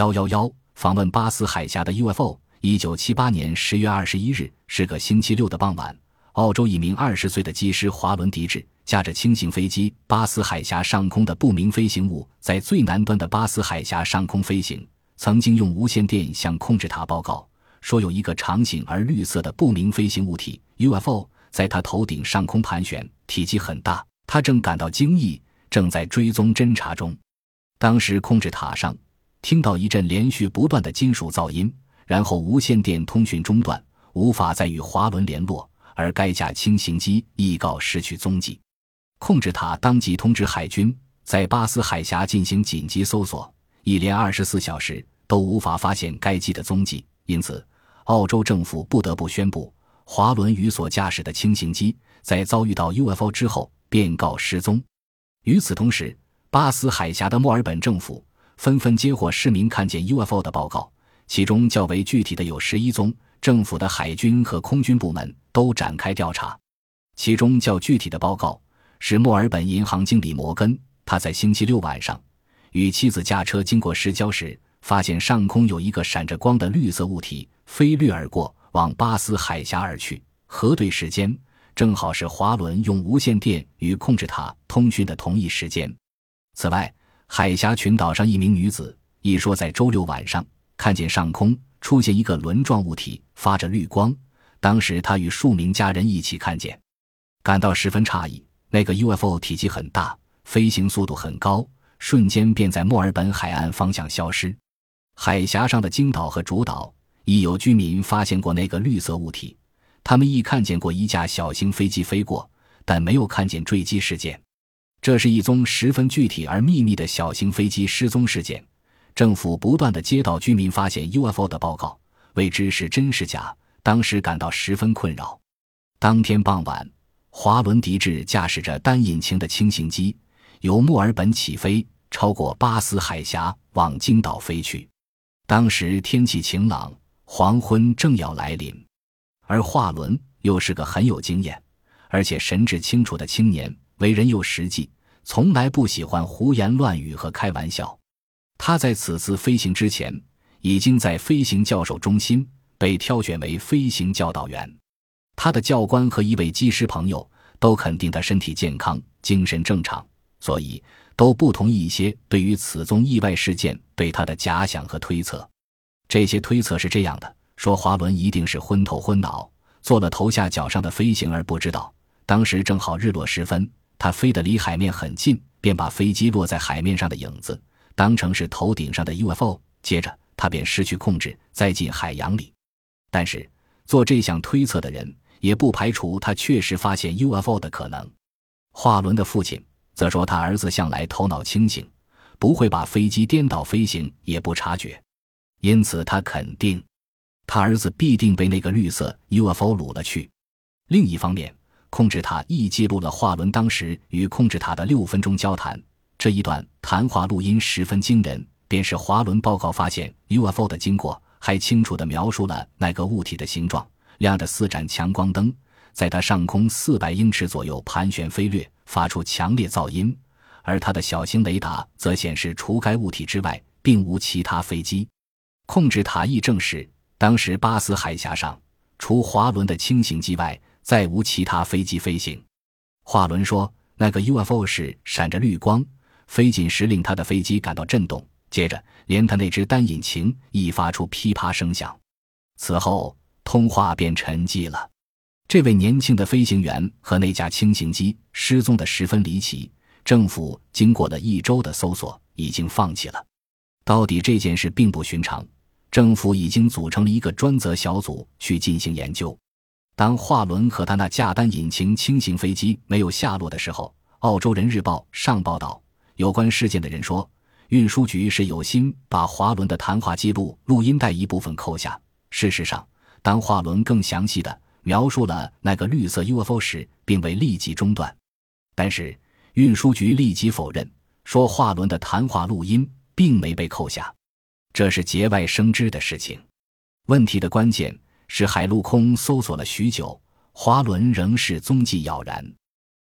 幺幺幺访问巴斯海峡的 UFO。一九七八年十月二十一日是个星期六的傍晚，澳洲一名二十岁的机师华伦迪治驾着轻型飞机，巴斯海峡上空的不明飞行物在最南端的巴斯海峡上空飞行。曾经用无线电向控制塔报告说，有一个长形而绿色的不明飞行物体 UFO 在他头顶上空盘旋，体积很大。他正感到惊异，正在追踪侦查中。当时控制塔上听到一阵连续不断的金属噪音。然后无线电通讯中断，无法再与华伦联络，而该架轻型机亦告失去踪迹。控制塔当即通知海军，在巴斯海峡进行紧急搜索，一连二十四小时都无法发现该机的踪迹。因此，澳洲政府不得不宣布，华伦与所驾驶的轻型机在遭遇到 UFO 之后便告失踪。与此同时，巴斯海峡的墨尔本政府纷纷接获市民看见 UFO 的报告。其中较为具体的有十一宗，政府的海军和空军部门都展开调查。其中较具体的报告是墨尔本银行经理摩根，他在星期六晚上与妻子驾车经过市郊时，发现上空有一个闪着光的绿色物体飞掠而过，往巴斯海峡而去。核对时间正好是华伦用无线电与控制塔通讯的同一时间。此外，海峡群岛上一名女子一说在周六晚上。看见上空出现一个轮状物体，发着绿光。当时她与数名家人一起看见，感到十分诧异。那个 UFO 体积很大，飞行速度很高，瞬间便在墨尔本海岸方向消失。海峡上的金岛和主岛亦有居民发现过那个绿色物体，他们亦看见过一架小型飞机飞过，但没有看见坠机事件。这是一宗十分具体而秘密的小型飞机失踪事件。政府不断的接到居民发现 UFO 的报告，未知是真是假，当时感到十分困扰。当天傍晚，华伦迪治驾驶着单引擎的轻型机由墨尔本起飞，超过巴斯海峡往金岛飞去。当时天气晴朗，黄昏正要来临，而华伦又是个很有经验，而且神志清楚的青年，为人又实际，从来不喜欢胡言乱语和开玩笑。他在此次飞行之前，已经在飞行教授中心被挑选为飞行教导员。他的教官和一位机师朋友都肯定他身体健康、精神正常，所以都不同意一些对于此宗意外事件对他的假想和推测。这些推测是这样的：说华伦一定是昏头昏脑，做了头下脚上的飞行而不知道。当时正好日落时分，他飞得离海面很近，便把飞机落在海面上的影子。当成是头顶上的 UFO，接着他便失去控制，栽进海洋里。但是做这项推测的人也不排除他确实发现 UFO 的可能。华伦的父亲则说，他儿子向来头脑清醒，不会把飞机颠倒飞行也不察觉，因此他肯定他儿子必定被那个绿色 UFO 掳了去。另一方面，控制塔亦记录了华伦当时与控制塔的六分钟交谈。这一段谈话录音十分惊人，便是华伦报告发现 UFO 的经过，还清楚地描述了那个物体的形状。亮着四盏强光灯，在它上空四百英尺左右盘旋飞掠，发出强烈噪音。而它的小型雷达则显示，除该物体之外，并无其他飞机。控制塔亦证实，当时巴斯海峡上除华伦的轻型机外，再无其他飞机飞行。华伦说，那个 UFO 是闪着绿光。飞紧时，令他的飞机感到震动，接着连他那只单引擎亦发出噼啪声响。此后，通话便沉寂了。这位年轻的飞行员和那架轻型机失踪的十分离奇。政府经过了一周的搜索，已经放弃了。到底这件事并不寻常，政府已经组成了一个专责小组去进行研究。当华伦和他那架单引擎轻型飞机没有下落的时候，《澳洲人日报》上报道。有关事件的人说，运输局是有心把华伦的谈话记录录音带一部分扣下。事实上，当华伦更详细的描述了那个绿色 UFO 时，并未立即中断。但是，运输局立即否认，说华伦的谈话录音并没被扣下，这是节外生枝的事情。问题的关键使，海陆空搜索了许久，华伦仍是踪迹杳然。